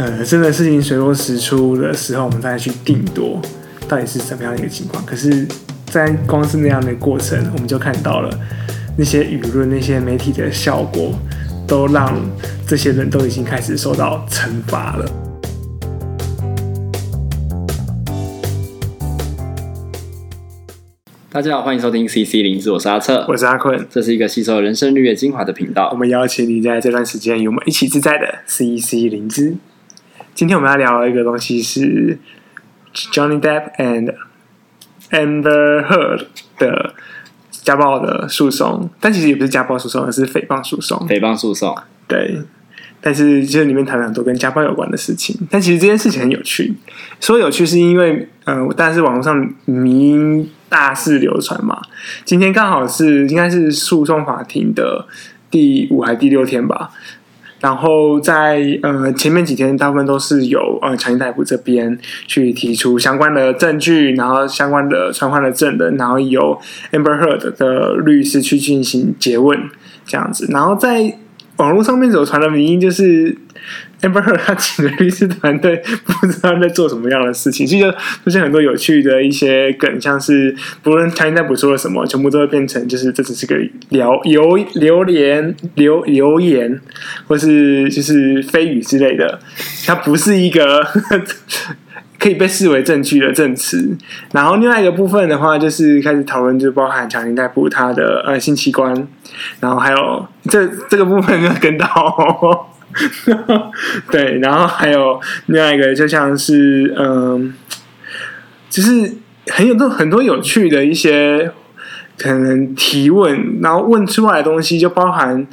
呃，真的事情水落石出的时候，我们再去定夺到底是怎么样的一个情况。可是，在光是那样的过程，我们就看到了那些舆论、那些媒体的效果，都让这些人都已经开始受到惩罚了。大家好，欢迎收听 CC 零知，我是阿策，我是阿坤，这是一个吸收人生绿叶精华的频道。我们邀请你在这段时间与我们一起自在的 CC 零知。今天我们要聊一个东西是 Johnny Depp and Amber Heard 的家暴的诉讼，但其实也不是家暴诉讼，而是诽谤诉讼。诽谤诉讼，对。但是就是里面谈了很多跟家暴有关的事情，但其实这件事情很有趣。说有趣是因为，呃，但是网络上迷因大肆流传嘛。今天刚好是应该是诉讼法庭的第五还第六天吧。然后在呃前面几天，大部分都是由呃强尼戴普这边去提出相关的证据，然后相关的传唤的证人，然后由 Amber Heard 的律师去进行诘问这样子。然后在网络上面所传的名音就是 Amber her 他请的律师团队不知道在做什么样的事情，所以就出现很多有趣的一些梗，像是不论他现在补说了什么，全部都会变成就是这只是个聊流流言流流言，或是就是蜚语之类的，它不是一个。可以被视为证据的证词，然后另外一个部分的话，就是开始讨论，就包含强尼戴普他的呃性器官，然后还有这这个部分就跟到，对，然后还有另外一个，就像是嗯、就是很有多很多有趣的一些可能提问，然后问出来的东西就包含。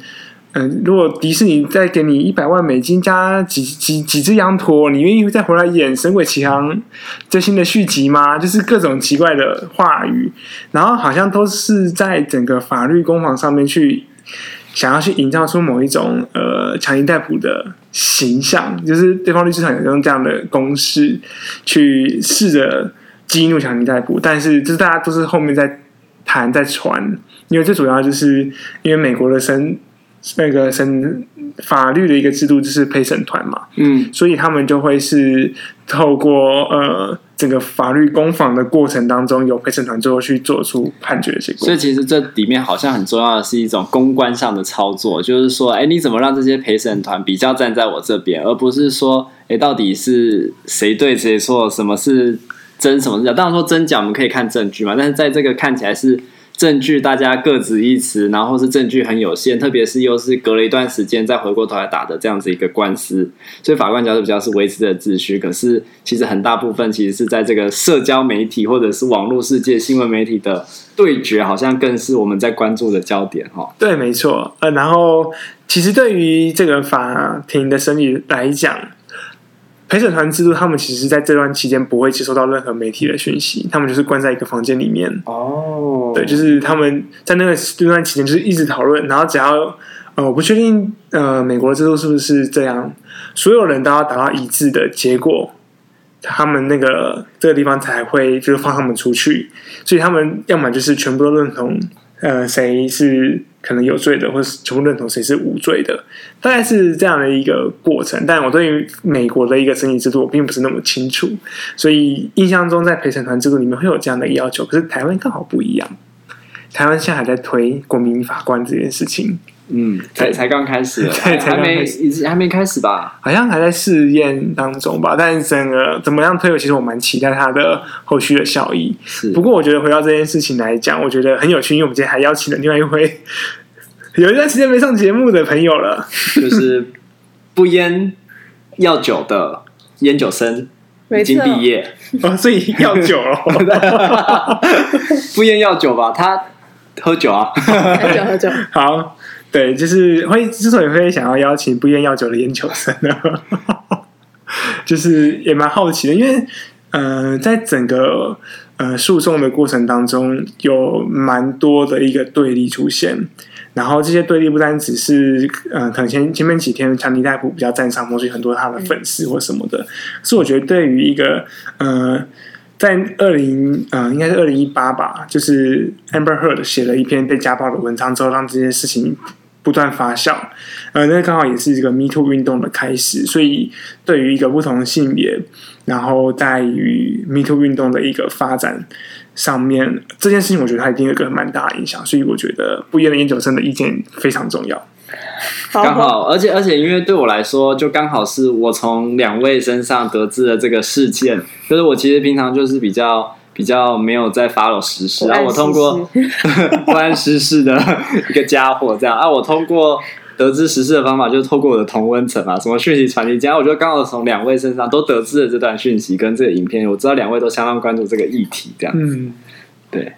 如果迪士尼再给你一百万美金加几几几只羊驼，你愿意再回来演《神鬼奇航》最新的续集吗？就是各种奇怪的话语，然后好像都是在整个法律攻防上面去想要去营造出某一种呃强尼戴普的形象，就是对方律师团有用这样的公式去试着激怒强尼戴普，但是就是大家都是后面在谈在传，因为最主要就是因为美国的神。那个审法律的一个制度就是陪审团嘛，嗯，所以他们就会是透过呃整个法律攻防的过程当中，有陪审团最后去做出判决的结果。所以其实这里面好像很重要的是一种公关上的操作，就是说，哎，你怎么让这些陪审团比较站在我这边，而不是说，哎，到底是谁对谁错，什么是真，什么是假？当然说真假我们可以看证据嘛，但是在这个看起来是。证据大家各执一词，然后是证据很有限，特别是又是隔了一段时间再回过头来打的这样子一个官司，所以法官角度比较是维持的秩序。可是其实很大部分其实是在这个社交媒体或者是网络世界新闻媒体的对决，好像更是我们在关注的焦点哈。对，没错。呃，然后其实对于这个法庭的审理来讲。陪审团制度，他们其实在这段期间不会接收到任何媒体的讯息，他们就是关在一个房间里面。哦，对，就是他们在那个这段期间就是一直讨论，然后只要呃，我不确定呃，美国的制度是不是这样，所有人都要达到一致的结果，他们那个这个地方才会就是放他们出去，所以他们要么就是全部都认同。呃，谁是可能有罪的，或是全部认同谁是无罪的，大概是这样的一个过程。但我对于美国的一个审理制度，我并不是那么清楚，所以印象中在陪审团制度里面会有这样的要求。可是台湾刚好不一样，台湾现在还在推国民法官这件事情。嗯，才 才刚开始，对，还没，还没开始吧？好像还在试验当中吧。但是整个怎么样推，其实我蛮期待它的后续的效益。是，不过我觉得回到这件事情来讲，我觉得很有趣，因为我们今天还邀请了另外一位 有一段时间没上节目的朋友了，就是不烟药酒的烟酒生，已经毕业哦，所以药酒了，不烟药酒吧？他喝酒啊，喝酒喝酒，好。对，就是会之所以会想要邀请不烟药酒的研究生呢，就是也蛮好奇的，因为呃，在整个呃诉讼的过程当中，有蛮多的一个对立出现，然后这些对立不单只是呃，可能前前面几天强尼戴普比较占上风，所以很多他的粉丝或什么的，是我觉得对于一个呃，在二零呃应该是二零一八吧，就是 Amber Heard 写了一篇被家暴的文章之后，让这件事情。不断发酵，呃，那刚好也是一个 Me Too 运动的开始，所以对于一个不同性别，然后在于 Me Too 运动的一个发展上面，这件事情我觉得它一定有一个蛮大的影响，所以我觉得不一样的研究生的意见非常重要。刚好，而且而且，因为对我来说，就刚好是我从两位身上得知了这个事件，就是我其实平常就是比较比较没有在 follow 时事，然后我通过 不谙时事的一个家伙这样啊，我通过得知时事的方法，就是透过我的同温层啊，什么讯息传递家，我就刚好从两位身上都得知了这段讯息跟这个影片，我知道两位都相当关注这个议题，这样。子，嗯，对。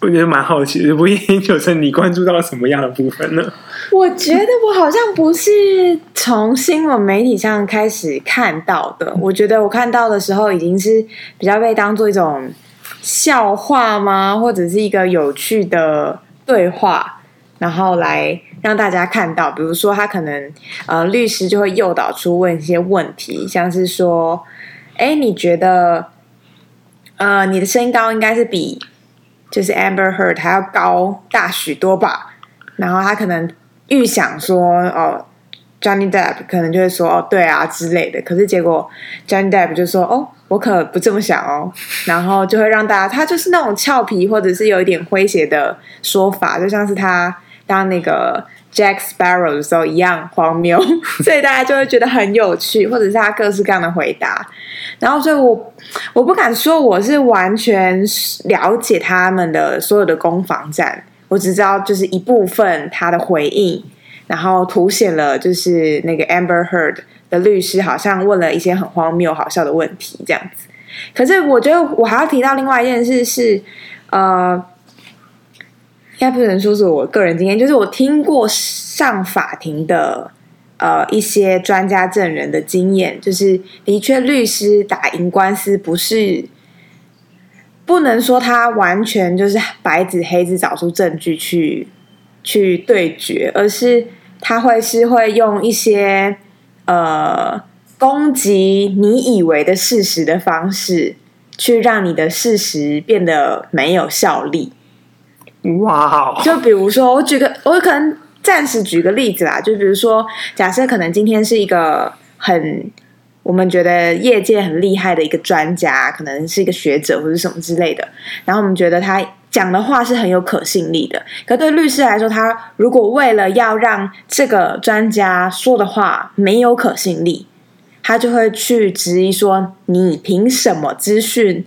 我觉得蛮好奇的，不研究生，你关注到什么样的部分呢？我觉得我好像不是从新闻媒体上开始看到的。我觉得我看到的时候，已经是比较被当做一种笑话吗？或者是一个有趣的对话，然后来让大家看到。比如说，他可能呃，律师就会诱导出问一些问题，像是说：“哎，你觉得呃，你的身高应该是比？”就是 Amber Heard 还要高大许多吧，然后他可能预想说，哦，Johnny Depp 可能就会说，哦，对啊之类的。可是结果 Johnny Depp 就说，哦，我可不这么想哦。然后就会让大家，他就是那种俏皮或者是有一点诙谐的说法，就像是他当那个 Jack Sparrow 的时候一样荒谬，所以大家就会觉得很有趣，或者是他各式各样的回答。然后，所以我我不敢说我是完全了解他们的所有的攻防战，我只知道就是一部分他的回应，然后凸显了就是那个 Amber Heard 的律师好像问了一些很荒谬、好笑的问题这样子。可是我觉得我还要提到另外一件事是，呃，应该不能说是我个人经验，就是我听过上法庭的。呃，一些专家证人的经验，就是的确，律师打赢官司不是不能说他完全就是白纸黑字找出证据去去对决，而是他会是会用一些呃攻击你以为的事实的方式，去让你的事实变得没有效力。哇就比如说，我举个，我可能。暂时举个例子啦，就比如说，假设可能今天是一个很我们觉得业界很厉害的一个专家，可能是一个学者或者什么之类的，然后我们觉得他讲的话是很有可信力的。可对律师来说，他如果为了要让这个专家说的话没有可信力，他就会去质疑说：“你凭什么资讯？”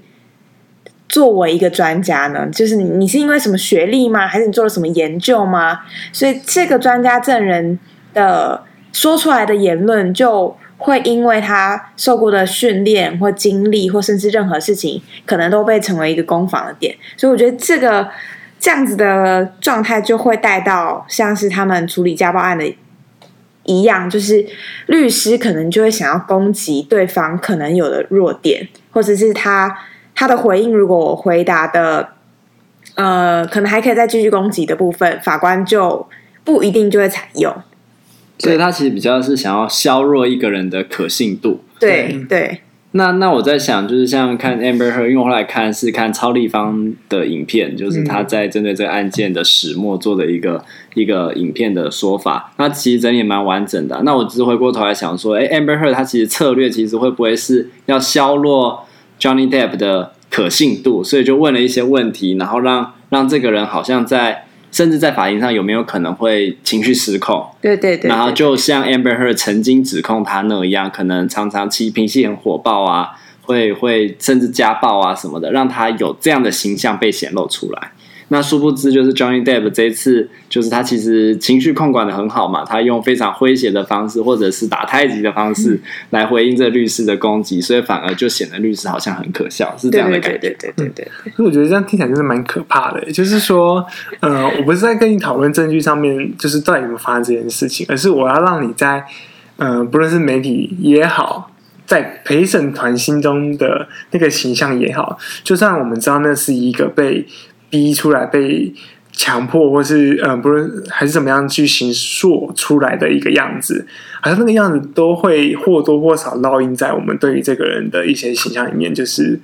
作为一个专家呢，就是你，是因为什么学历吗？还是你做了什么研究吗？所以这个专家证人的说出来的言论，就会因为他受过的训练或经历，或甚至任何事情，可能都被成为一个攻防的点。所以我觉得这个这样子的状态，就会带到像是他们处理家暴案的一样，就是律师可能就会想要攻击对方可能有的弱点，或者是他。他的回应，如果我回答的，呃，可能还可以再继续攻击的部分，法官就不一定就会采用。所以他其实比较是想要削弱一个人的可信度。对对。对那那我在想，就是像看 Amber Heard，因为我后来看是看超立方的影片，就是他在针对这个案件的始末做的一个、嗯、一个影片的说法。那其实整体蛮完整的。那我只是回过头来想说，哎，Amber Heard 他其实策略其实会不会是要削弱？Johnny Depp 的可信度，所以就问了一些问题，然后让让这个人好像在，甚至在法庭上有没有可能会情绪失控？对对对，对。然后就像 Amber Heard 曾经指控他那样，可能常常其脾气很火爆啊，会会甚至家暴啊什么的，让他有这样的形象被显露出来。那殊不知，就是 Johnny Depp 这一次，就是他其实情绪控管的很好嘛，他用非常诙谐的方式，或者是打太极的方式来回应这律师的攻击，所以反而就显得律师好像很可笑，是这样的感觉。对对对对对。所以我觉得这样听起来就是蛮可怕的，就是说，呃，我不是在跟你讨论证据上面，就是到底有没有发生这件事情，而是我要让你在，呃，不论是媒体也好，在陪审团心中的那个形象也好，就算我们知道那是一个被。逼出来被强迫，或是嗯，不是还是怎么样去形塑出来的一个样子，好像那个样子都会或多或少烙印在我们对于这个人的一些形象里面，就是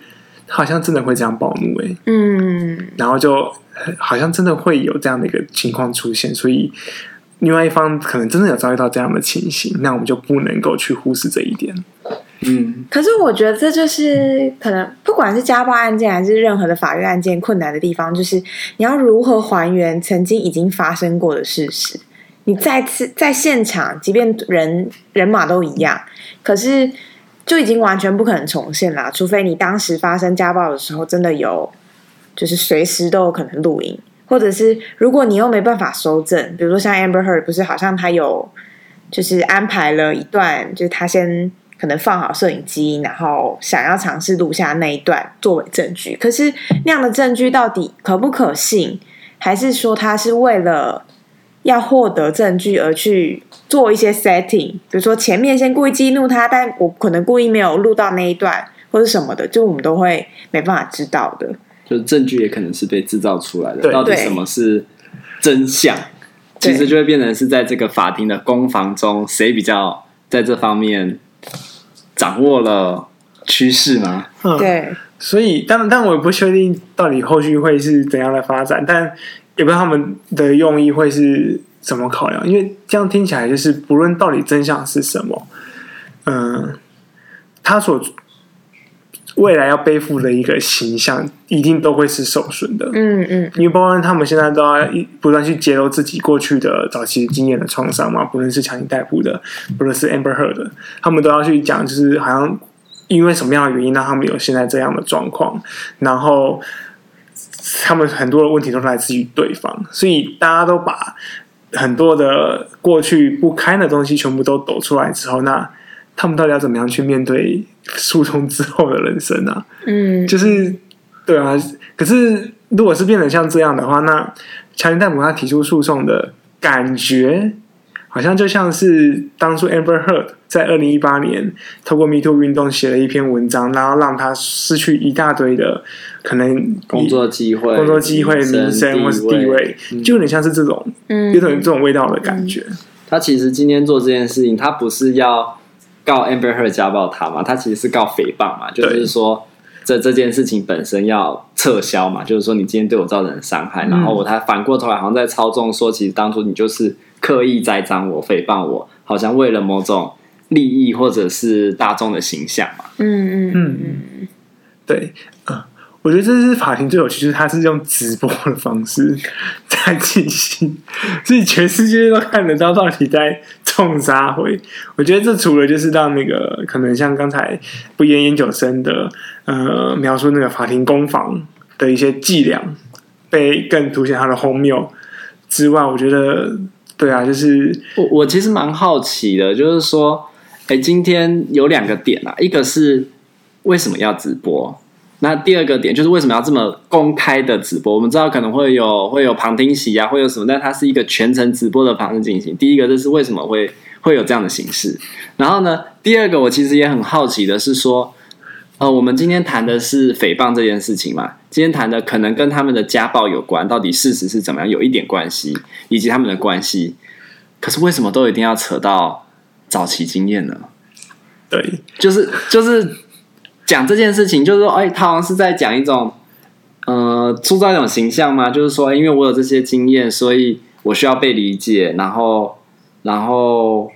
好像真的会这样暴怒诶，嗯，然后就好像真的会有这样的一个情况出现，所以另外一方可能真的有遭遇到这样的情形，那我们就不能够去忽视这一点。嗯，可是我觉得这就是可能不管是家暴案件还是任何的法律案件，困难的地方就是你要如何还原曾经已经发生过的事实。你再次在现场，即便人人马都一样，可是就已经完全不可能重现了，除非你当时发生家暴的时候真的有，就是随时都有可能录音。或者是如果你又没办法收证，比如说像 Amber Heard，不是好像他有就是安排了一段，就是他先可能放好摄影机，然后想要尝试录下那一段作为证据。可是那样的证据到底可不可信？还是说他是为了要获得证据而去做一些 setting？比如说前面先故意激怒他，但我可能故意没有录到那一段，或者什么的，就我们都会没办法知道的。就是证据也可能是被制造出来的，到底什么是真相？其实就会变成是在这个法庭的攻防中，谁比较在这方面掌握了趋势吗？嗯，对。所以，但但我也不确定到底后续会是怎样的发展，但也不知道他们的用意会是怎么考量，因为这样听起来就是不论到底真相是什么，嗯，他所。未来要背负的一个形象，一定都会是受损的。嗯嗯，因为包括他们现在都要不断去揭露自己过去的早期经验的创伤嘛，不论是强行逮捕的，不论是 Amber Heard 的，他们都要去讲，就是好像因为什么样的原因让他们有现在这样的状况，然后他们很多的问题都来自于对方，所以大家都把很多的过去不堪的东西全部都抖出来之后，那他们到底要怎么样去面对？诉讼之后的人生啊，嗯，就是对啊。可是如果是变成像这样的话，那强尼戴姆他提出诉讼的感觉，好像就像是当初 Amber Heard 在二零一八年透过 Me Too 运动写了一篇文章，然后让他失去一大堆的可能工作机会、工作机会、名声或是地位，嗯，就有点像是这种，有点这种味道的感觉。他其实今天做这件事情，他不是要。告 Amber Heard 家暴他嘛？他其实是告诽谤嘛，就是说这这件事情本身要撤销嘛，就是说你今天对我造成伤害，然后我他反过头来好像在操纵说，其实当初你就是刻意栽赃我、诽谤我，好像为了某种利益或者是大众的形象嘛。嗯嗯嗯嗯，对，呃，我觉得这是法庭最有趣，就是他是用直播的方式 在进行，所以全世界都看得到到底在。冲杀回，我觉得这除了就是让那个可能像刚才不言研究生的呃描述那个法庭攻防的一些伎俩，被更凸显它的荒谬之外，我觉得对啊，就是我我其实蛮好奇的，就是说，哎，今天有两个点啊，一个是为什么要直播？那第二个点就是为什么要这么公开的直播？我们知道可能会有会有旁听席啊，会有什么，但它是一个全程直播的方式进行。第一个就是为什么会会有这样的形式？然后呢，第二个我其实也很好奇的是说，呃，我们今天谈的是诽谤这件事情嘛？今天谈的可能跟他们的家暴有关，到底事实是怎么样，有一点关系，以及他们的关系。可是为什么都一定要扯到早期经验呢？对，就是就是。讲这件事情，就是说，哎，他好像是在讲一种，呃，塑造一种形象嘛，就是说，因为我有这些经验，所以我需要被理解，然后，然后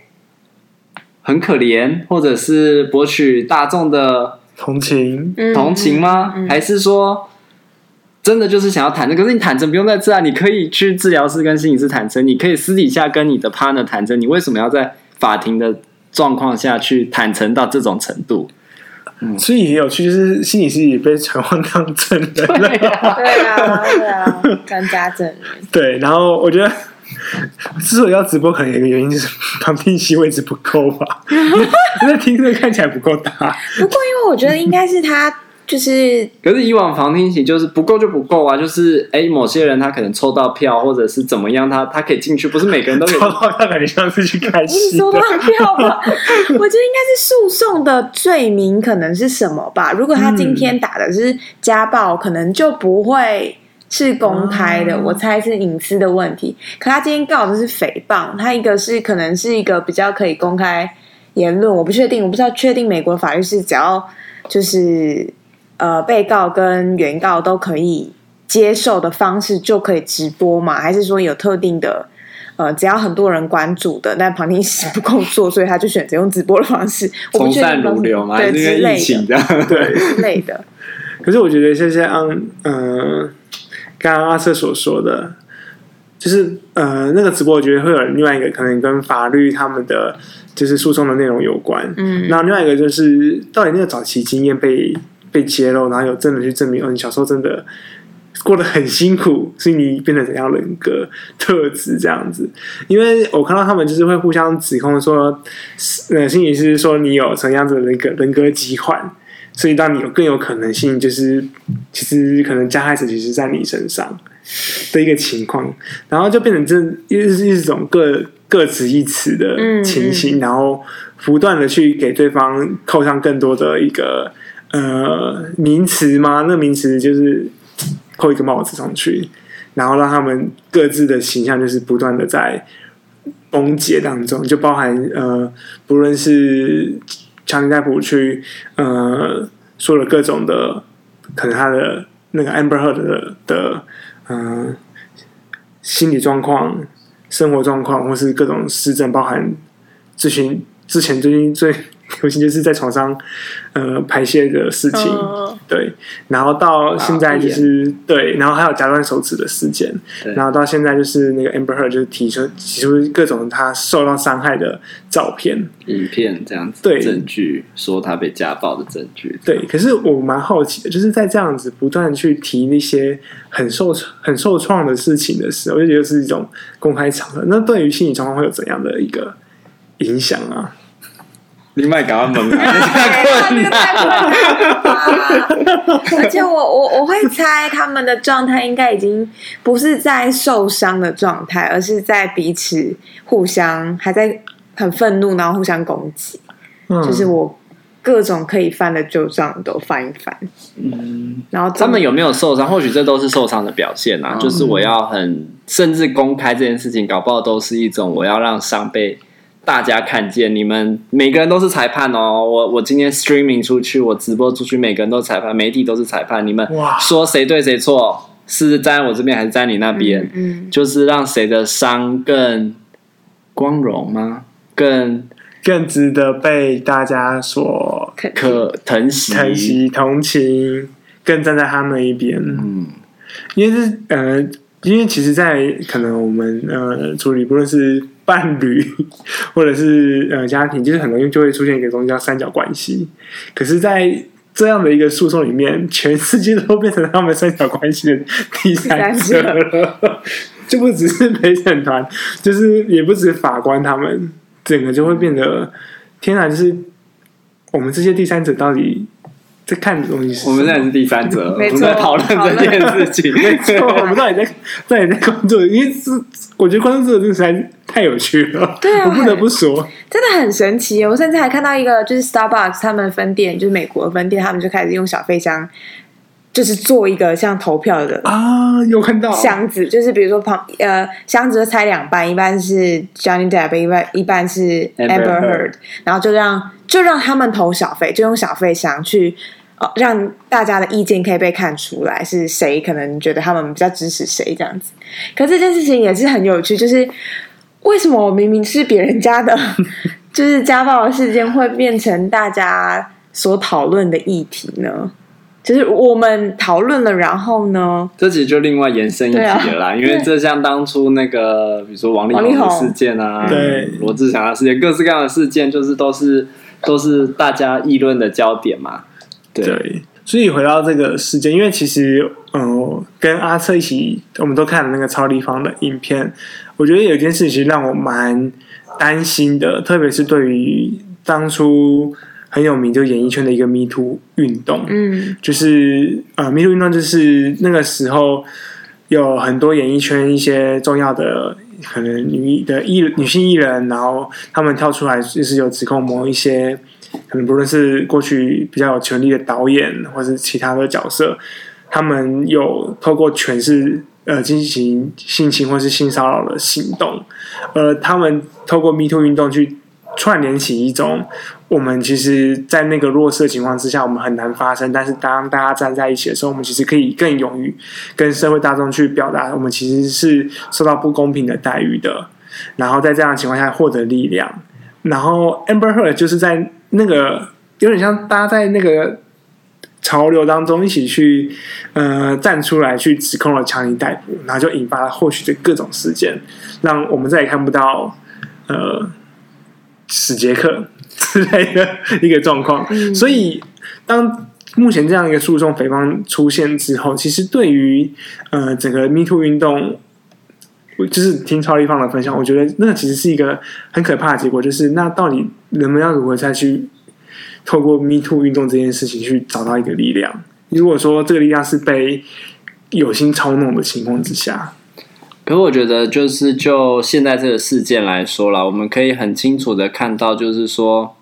很可怜，或者是博取大众的同情，同情吗？嗯嗯嗯、还是说，真的就是想要坦诚？可是你坦诚不用在这啊，你可以去治疗室跟心理师坦诚，你可以私底下跟你的 partner 坦诚，你为什么要在法庭的状况下去坦诚到这种程度？嗯、所以也有趣，就是心理师也被传唤当证人了。对啊，对啊，对啊，专家证人。对，然后我觉得之所以要直播，可能有一个原因就是旁边席位置不够吧，因为听着看起来不够大。不过，因为我觉得应该是他。就是，可是以往旁听席就是不够就不够啊，就是哎，某些人他可能抽到票，或者是怎么样，他他可以进去，不是每个人都可以。抽到票感觉像是去开戏。抽到票吧，我觉得应该是诉讼的罪名可能是什么吧？如果他今天打的是家暴，嗯、可能就不会是公开的，嗯、我猜是隐私的问题。可他今天告的是诽谤，他一个是可能是一个比较可以公开言论，我不确定，我不知道确定美国法律是只要就是。呃，被告跟原告都可以接受的方式就可以直播吗？还是说有特定的呃，只要很多人关注的，但旁听席不够做，所以他就选择用直播的方式，从善如流嘛，对之类的，对之类的。可是我觉得，就像嗯，刚刚阿瑟所说的，就是呃，那个直播，我觉得会有另外一个可能跟法律他们的就是诉讼的内容有关。嗯，然后另外一个就是，到底那个早期经验被被揭露，然后有证人去证明，哦，你小时候真的。过得很辛苦，所以你变成怎样人格特质这样子？因为我看到他们就是会互相指控说，呃，心理师说你有什么样子的人格人格疾患，所以让你有更有可能性，就是其实可能加害者其实在你身上的一个情况，然后就变成这又是一种各各执一词的情形，嗯嗯，然后不断的去给对方扣上更多的一个呃名词吗？那名词就是。扣一个帽子上去，然后让他们各自的形象就是不断的在崩解当中，就包含呃，不论是强尼戴普去呃说了各种的，可能他的那个 Amber Heard 的的嗯、心理状况、生活状况，或是各种施政，包含咨询之前最近最。尤其就是在床上，呃，排泄的事情，嗯、对，然后到现在就是对，然后还有夹断手指的事件，然后到现在就是那个 Amber Heard 就是提出提出各种他受到伤害的照片、影片这样子，对，证据说他被家暴的证据，对。可是我蛮好奇的，就是在这样子不断去提那些很受很受创的事情的时候，我就觉得是一种公开场合。那对于心理状况会有怎样的一个影响啊？另外搞个门，而且我我我会猜他们的状态应该已经不是在受伤的状态，而是在彼此互相还在很愤怒，然后互相攻击。嗯，就是我各种可以翻的旧账都翻一翻。嗯，然后他们有没有受伤？或许这都是受伤的表现啊。嗯，就是我要很甚至公开这件事情，搞不好都是一种我要让伤被。大家看见你们每个人都是裁判哦！我我今天 streaming 出去，我直播出去，每个人都是裁判，媒体都是裁判。你们说谁对谁错，是站在我这边还是在你那边？嗯，嗯，就是让谁的伤更光荣吗？更更值得被大家所可疼惜、疼惜、同情，更站在他们一边。嗯，因为是呃。因为其实，在可能我们呃处理不论是伴侣或者是呃家庭，就是很容易就会出现一个东西叫三角关系。可是，在这样的一个诉讼里面，全世界都变成他们三角关系的第三者了，就不只是陪审团，就是也不止法官，他们整个就会变得天哪！就是我们这些第三者到底？在看的东西，我们现在是第三者，我们在讨论这件事情。没错，我们到底在到底在关注？因为是我觉得关注这个实在太有趣了。对啊，我不得不说，真的很神奇。我甚至还看到一个，就是 Starbucks 他们分店，就是美国分店，他们就开始用小费箱，就是做一个像投票的啊，有看到箱子，就是比如说旁呃箱子拆两半，一半是 Johnny Depp，一半一半是 Amber Heard，然后就让就让他们投小费，就用小费箱去。哦，让大家的意见可以被看出来，是谁可能觉得他们比较支持谁这样子。可这件事情也是很有趣，就是为什么我明明是别人家的，就是家暴的事件会变成大家所讨论的议题呢？就是我们讨论了，然后呢？这其实就另外延伸一题了啦，啊、因为这像当初那个，比如说王力宏的事件啊，对罗志祥的事件，各式各样的事件，就是都是都是大家议论的焦点嘛。对，对，所以回到这个事件，因为其实，嗯、呃，跟阿策一起，我们都看了那个超立方的影片。我觉得有一件事情让我蛮担心的，特别是对于当初很有名就演艺圈的一个 Me Too 运动，嗯，就是呃 Me Too 运动就是那个时候有很多演艺圈一些重要的可能女的艺女性艺人，然后他们跳出来就是有指控某一些。可能不论是过去比较有权力的导演，或是其他的角色，他们有透过权势呃进行性侵或是性骚扰的行动，呃，他们透过 Me Too 运动去串联起一种，我们其实，在那个弱势的情况之下，我们很难发声。但是，当大家站在一起的时候，我们其实可以更勇于跟社会大众去表达，我们其实是受到不公平的待遇的。然后，在这样的情况下获得力量。然后，Amber Heard 就是在那个有点像大家在那个潮流当中一起去呃站出来去指控了强尼戴普，然后就引发了后续的各种事件，让我们再也看不到呃。史杰克 之类的一个状况，所以当目前这样一个诉讼诽谤出现之后，其实对于呃整个 Me Too 运动，就是听超立方的分享，我觉得那其实是一个很可怕的结果，就是那到底人们要如何再去透过 Me Too 运动这件事情去找到一个力量？如果说这个力量是被有心操弄的情况之下。可是我觉得，就是就现在这个事件来说啦，我们可以很清楚的看到，就是说，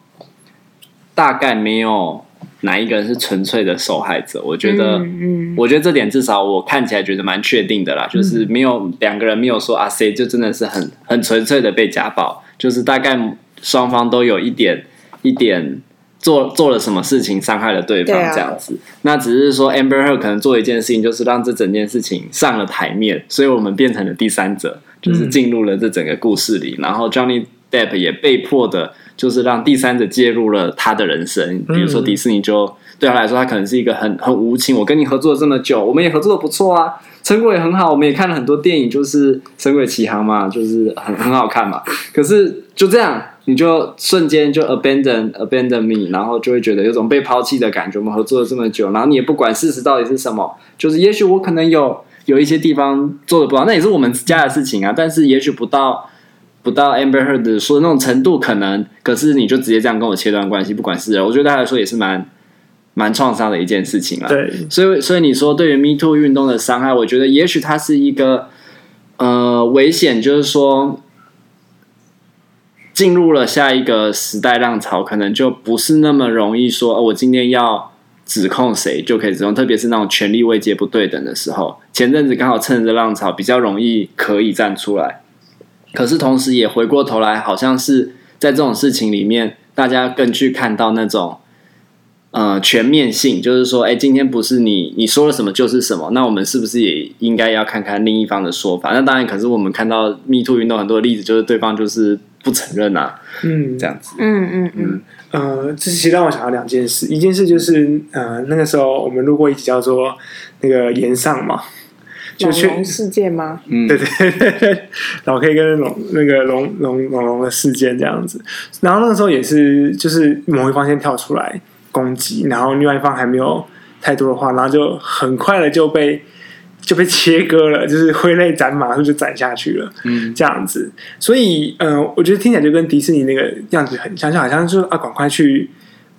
大概没有哪一个人是纯粹的受害者。我觉得，嗯，嗯，我觉得这点至少我看起来觉得蛮确定的啦，就是没有两个人没有说啊，谁就真的是很很纯粹的被家暴，就是大概双方都有一点一点。做做了什么事情伤害了对方这样子，啊、那只是说 Amber Heard 可能做一件事情，就是让这整件事情上了台面，所以我们变成了第三者，就是进入了这整个故事里。嗯、然后 Johnny Depp 也被迫的，就是让第三者介入了他的人生。比如说迪士尼就对他来说，他可能是一个很很无情。我跟你合作了这么久，我们也合作的不错啊，成果也很好，我们也看了很多电影，就是《神鬼奇航》嘛，就是很很好看嘛。可是就这样。你就瞬间就 abandon abandon me，然后就会觉得有种被抛弃的感觉。我们合作了这么久，然后你也不管事实到底是什么，就是也许我可能有有一些地方做的不好，那也是我们家的事情啊。但是也许不到不到 Amber Heard 说的那种程度，可能，可是你就直接这样跟我切断关系，不管是人，我觉得对他来说也是蛮蛮创伤的一件事情啊。对，所以所以你说对于 Me Too 运动的伤害，我觉得也许它是一个呃危险，就是说。进入了下一个时代浪潮，可能就不是那么容易说，哦，我今天要指控谁就可以指控，特别是那种权力位阶不对等的时候。前阵子刚好趁着浪潮，比较容易可以站出来，可是同时也回过头来，好像是在这种事情里面，大家更去看到那种。呃，全面性就是说，哎，今天不是你你说了什么就是什么，那我们是不是也应该要看看另一方的说法？那当然，可是我们看到 Me Too 运动很多例子，就是对方就是不承认啊，嗯，这样子，嗯嗯嗯，呃，这其实让我想到两件事，一件事就是，呃，那个时候我们录过一集叫做那个岩上嘛，就龙事件吗？嗯，对对对对，老 K 跟龙那个龙龙龙龙的事件这样子，然后那个时候也是，就是某一方先跳出来。攻击，然后另外一方还没有太多的话，然后就很快的就被就被切割了，就是挥泪斩马，就斩下去了。嗯，这样子，所以，嗯、呃，我觉得听起来就跟迪士尼那个样子很像，就好像就是啊，赶快去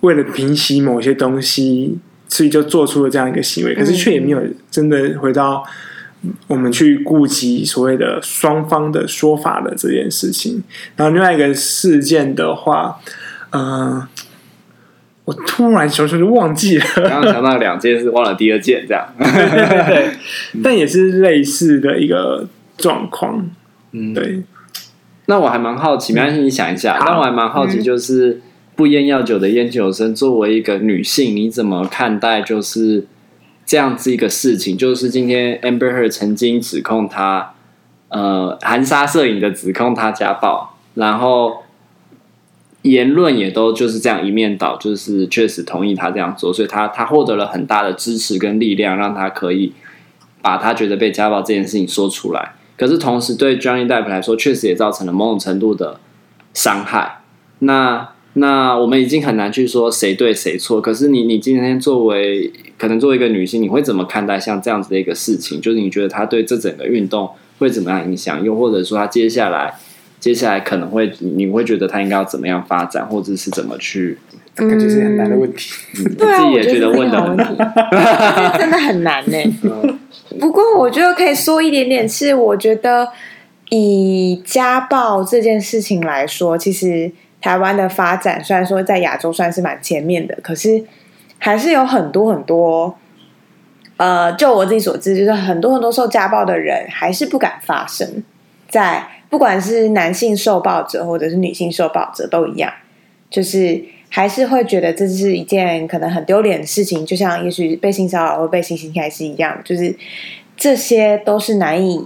为了平息某些东西，所以就做出了这样一个行为，可是却也没有真的回到我们去顾及所谓的双方的说法的这件事情。然后另外一个事件的话，嗯、呃。我突然熊熊就忘记了，刚刚想到两件事，忘了第二件，这样。对，但也是类似的一个状况。嗯，对。那我还蛮好奇，没关系，你想一下。但我还蛮好奇，就是不烟药酒的烟酒生，作为一个女性，你怎么看待就是这样子一个事情？就是今天 Amber Heard 曾经指控他，呃，含沙射影的指控他家暴，然后。言论也都就是这样一面倒，就是确实同意他这样做，所以他他获得了很大的支持跟力量，让他可以把他觉得被家暴这件事情说出来。可是同时对 Johnny Depp 来说，确实也造成了某种程度的伤害。那那我们已经很难去说谁对谁错。可是你你今天作为可能作为一个女性，你会怎么看待像这样子的一个事情？就是你觉得他对这整个运动会怎么样影响？又或者说他接下来？接下来可能会，你会觉得他应该要怎么样发展，或者是怎么去？感觉是很难的问题。嗯、对啊，自己也觉得问的问题 真的很难呢。不过我觉得可以说一点点，是我觉得以家暴这件事情来说，其实台湾的发展虽然说在亚洲算是蛮前面的，可是还是有很多很多，呃，就我自己所知，就是很多很多受家暴的人还是不敢发声，在。不管是男性受暴者或者是女性受暴者都一样，就是还是会觉得这是一件可能很丢脸的事情，就像也许被性骚扰或被性侵害是一样，就是这些都是难以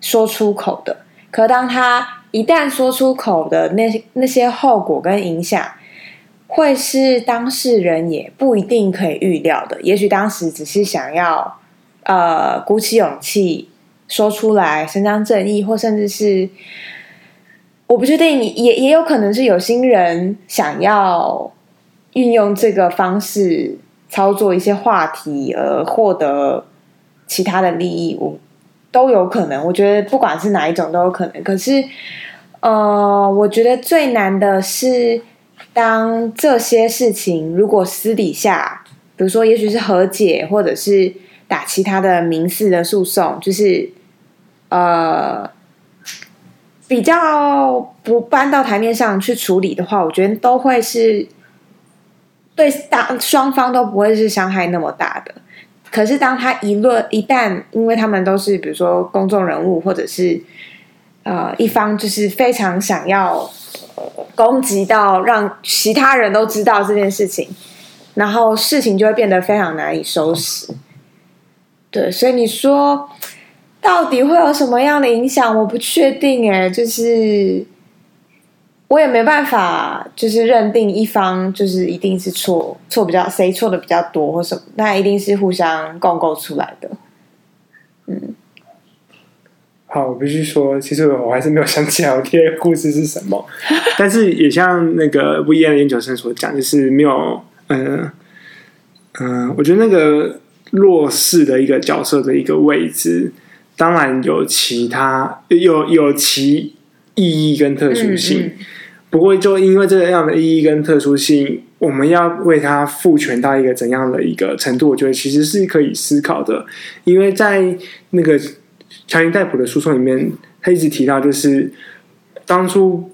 说出口的。可当他一旦说出口的那些那些后果跟影响，会是当事人也不一定可以预料的。也许当时只是想要呃鼓起勇气说出来，伸张正义，或甚至是我不确定，也也有可能是有心人想要运用这个方式操作一些话题而获得其他的利益，我都有可能。我觉得不管是哪一种都有可能。可是，呃，我觉得最难的是。当这些事情如果私底下，比如说，也许是和解，或者是打其他的民事的诉讼，就是呃比较不搬到台面上去处理的话，我觉得都会是对当双方都不会是伤害那么大的。可是当他一论一旦，因为他们都是比如说公众人物，或者是呃一方就是非常想要。攻击到让其他人都知道这件事情，然后事情就会变得非常难以收拾。对，所以你说到底会有什么样的影响？我不确定哎，就是我也没办法，就是认定一方就是一定是错，错比较谁错的比较多或什么，那一定是互相共构出来的。嗯。好，我必须说，其实我还是没有想起来我第二个故事是什么。但是也像那个不一样的研究生所讲，就是没有，嗯、嗯、我觉得那个弱势的一个角色的一个位置，当然有其他有有其意义跟特殊性。嗯嗯、不过，就因为这样的意义跟特殊性，我们要为它赋权到一个怎样的一个程度？我觉得其实是可以思考的，因为在那个。强尼戴普的诉讼里面，他一直提到，就是当初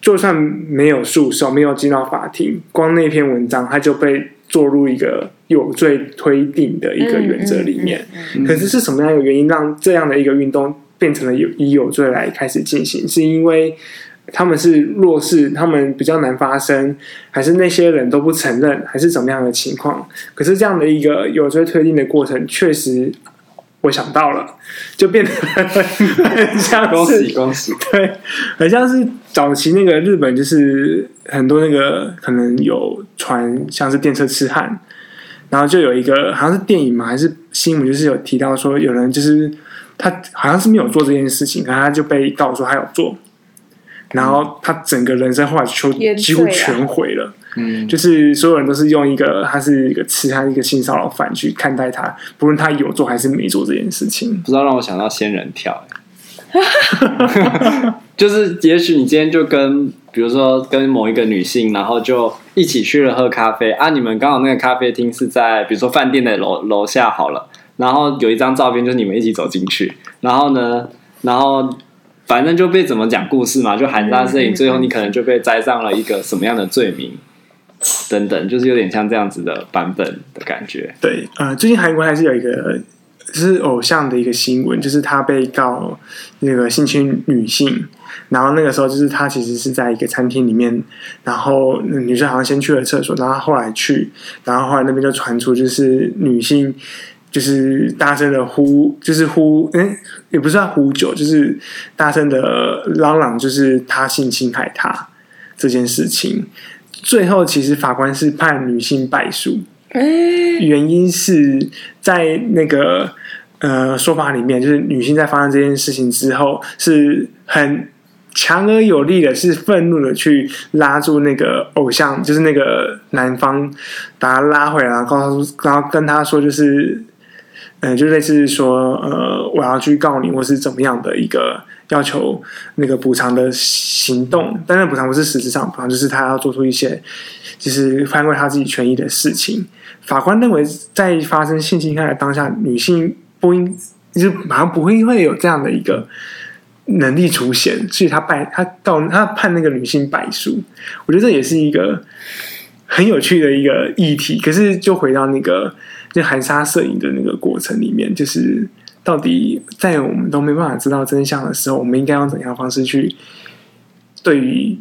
就算没有诉讼，没有进到法庭，光那篇文章，他就被做入一个有罪推定的一个原则里面。嗯嗯嗯嗯、可是是什么样的原因让这样的一个运动变成了有以有罪来开始进行？是因为他们是弱势，他们比较难发声，还是那些人都不承认，还是怎么样的情况？可是这样的一个有罪推定的过程，确实。我想到了，就变得很像是，恭喜恭喜，对，很像是早期那个日本，就是很多那个可能有传，像是电车痴汉，然后就有一个好像是电影嘛，还是新闻，就是有提到说有人就是他好像是没有做这件事情，可他就被告说他有做，然后他整个人生后来就几乎全毁了。嗯，就是所有人都是用一个他是一个吃他一个性骚扰犯去看待他，不论他有做还是没做这件事情。不知道让我想到仙人跳，就是也许你今天就跟比如说跟某一个女性，然后就一起去了喝咖啡啊，你们刚好那个咖啡厅是在比如说饭店的楼楼下好了，然后有一张照片就是你们一起走进去，然后呢，然后反正就被怎么讲故事嘛，就含沙射影，最后你可能就被栽上了一个什么样的罪名。等等，就是有点像这样子的版本的感觉。对，呃，最近韩国还是有一个是偶像的一个新闻，就是他被告那个性侵女性，然后那个时候就是他其实是在一个餐厅里面，然后女生好像先去了厕所，然后后来去，然后后来那边就传出就是女性就是大声的呼，就是呼，哎，也不是在呼酒，就是大声的嚷嚷，就是他性侵害她这件事情。最后，其实法官是判女性败诉，原因是在那个呃说法里面，就是女性在发生这件事情之后，是很强而有力的，是愤怒的去拉住那个偶像，就是那个男方，把他拉回来，然后然后跟他说，就是嗯、就类似说呃，我要去告你，或是怎么样的一个。要求那个补偿的行动，但是补偿不是实质上补偿，就是他要做出一些，就是捍卫他自己权益的事情。法官认为，在发生性侵害的当下，女性不应，就是马上不会会有这样的一个能力出现，所以他败，他告他判那个女性败诉。我觉得这也是一个很有趣的一个议题。可是，就回到那个就含沙射影的那个过程里面，就是。到底在我们都没办法知道真相的时候，我们应该用怎样的方式去对于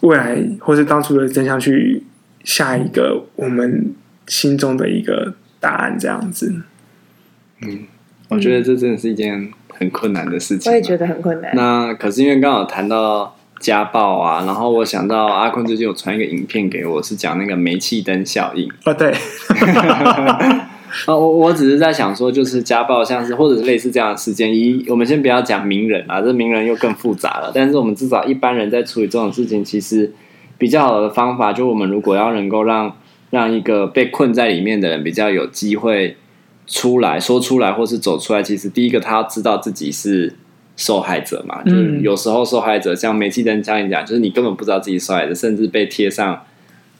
未来或是当初的真相去下一个我们心中的一个答案？这样子。嗯，我觉得这真的是一件很困难的事情。我也觉得很困难。那可是因为刚好谈到家暴啊，然后我想到阿坤最近有传一个影片给我，是讲那个煤气灯效应。啊，对。啊，我我只是在想说，就是家暴，像是或者是类似这样的事件，一我们先不要讲名人啊，这名人又更复杂了。但是我们至少一般人在处理这种事情，其实比较好的方法，就我们如果要能够让让一个被困在里面的人比较有机会出来说出来，或是走出来，其实第一个他要知道自己是受害者嘛。嗯，就是有时候受害者像煤气灯这样讲，就是你根本不知道自己受害者，甚至被贴上。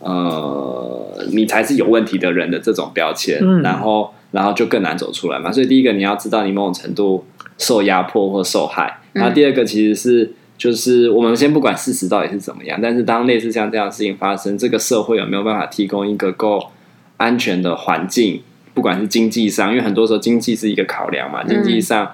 呃，你才是有问题的人的这种标签，嗯、然后，然后就更难走出来嘛。所以，第一个你要知道你某种程度受压迫或受害。然后，第二个其实是，就是我们先不管事实到底是怎么样，但是当类似像这样的事情发生，这个社会有没有办法提供一个够安全的环境？不管是经济上，因为很多时候经济是一个考量嘛，经济上，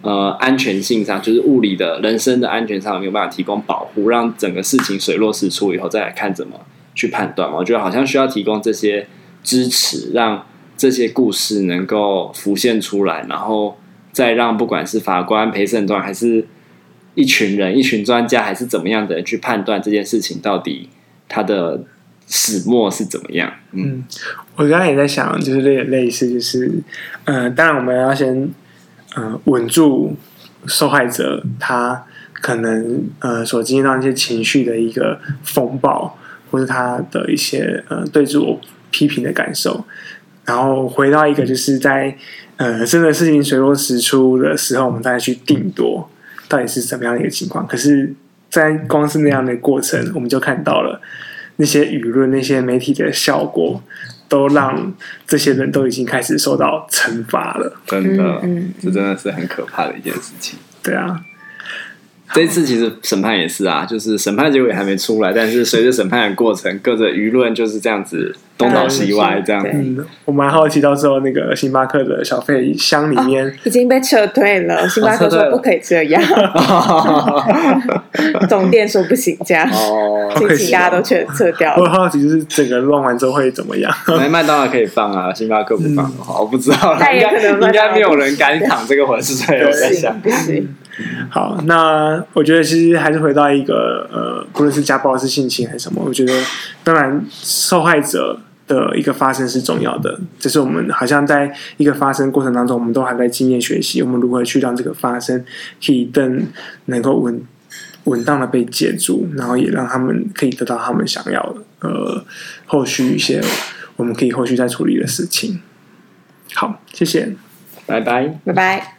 呃，安全性上，就是物理的人身的安全上，有没有办法提供保护，让整个事情水落石出以后再来看怎么。去判断嘛，我觉得好像需要提供这些支持，让这些故事能够浮现出来，然后再让不管是法官、陪审团，还是一群人、一群专家，还是怎么样的人去判断这件事情到底它的始末是怎么样。嗯，我刚才也在想，就是类类似，就是呃，当然我们要先呃稳住受害者他可能呃所经历到一些情绪的一个风暴。或是他的一些呃对自我批评的感受，然后回到一个就是在呃真的事情水落石出的时候，我们再去定夺到底是怎么样的一个情况。可是，在光是那样的过程，我们就看到了那些舆论、那些媒体的效果，都让这些人都已经开始受到惩罚了。真的，这真的是很可怕的一件事情。对啊。这次其实审判也是啊，就是审判结果也还没出来，但是随着审判的过程，各个舆论就是这样子东倒西歪这样子。嗯，我蛮好奇到时候那个星巴克的小费箱里面、哦、已经被撤退了，星巴克说不可以这样，总店说不行这样，哦，所以大家都全撤掉了。我好奇就是整个乱完之后会怎么样？麦麦当劳可以放啊，星巴克不放的话，嗯、我不知道，应该应该没有人敢躺这个回事，我在想。不行。好，那我觉得其实还是回到一个呃，不论是家暴是性侵还是什么，我觉得当然受害者的一个发生是重要的。这是我们好像在一个发生过程当中，我们都还在经验学习，我们如何去让这个发生可以更能够稳稳当的被接住，然后也让他们可以得到他们想要的呃后续一些我们可以后续再处理的事情。好，谢谢，拜拜，拜拜。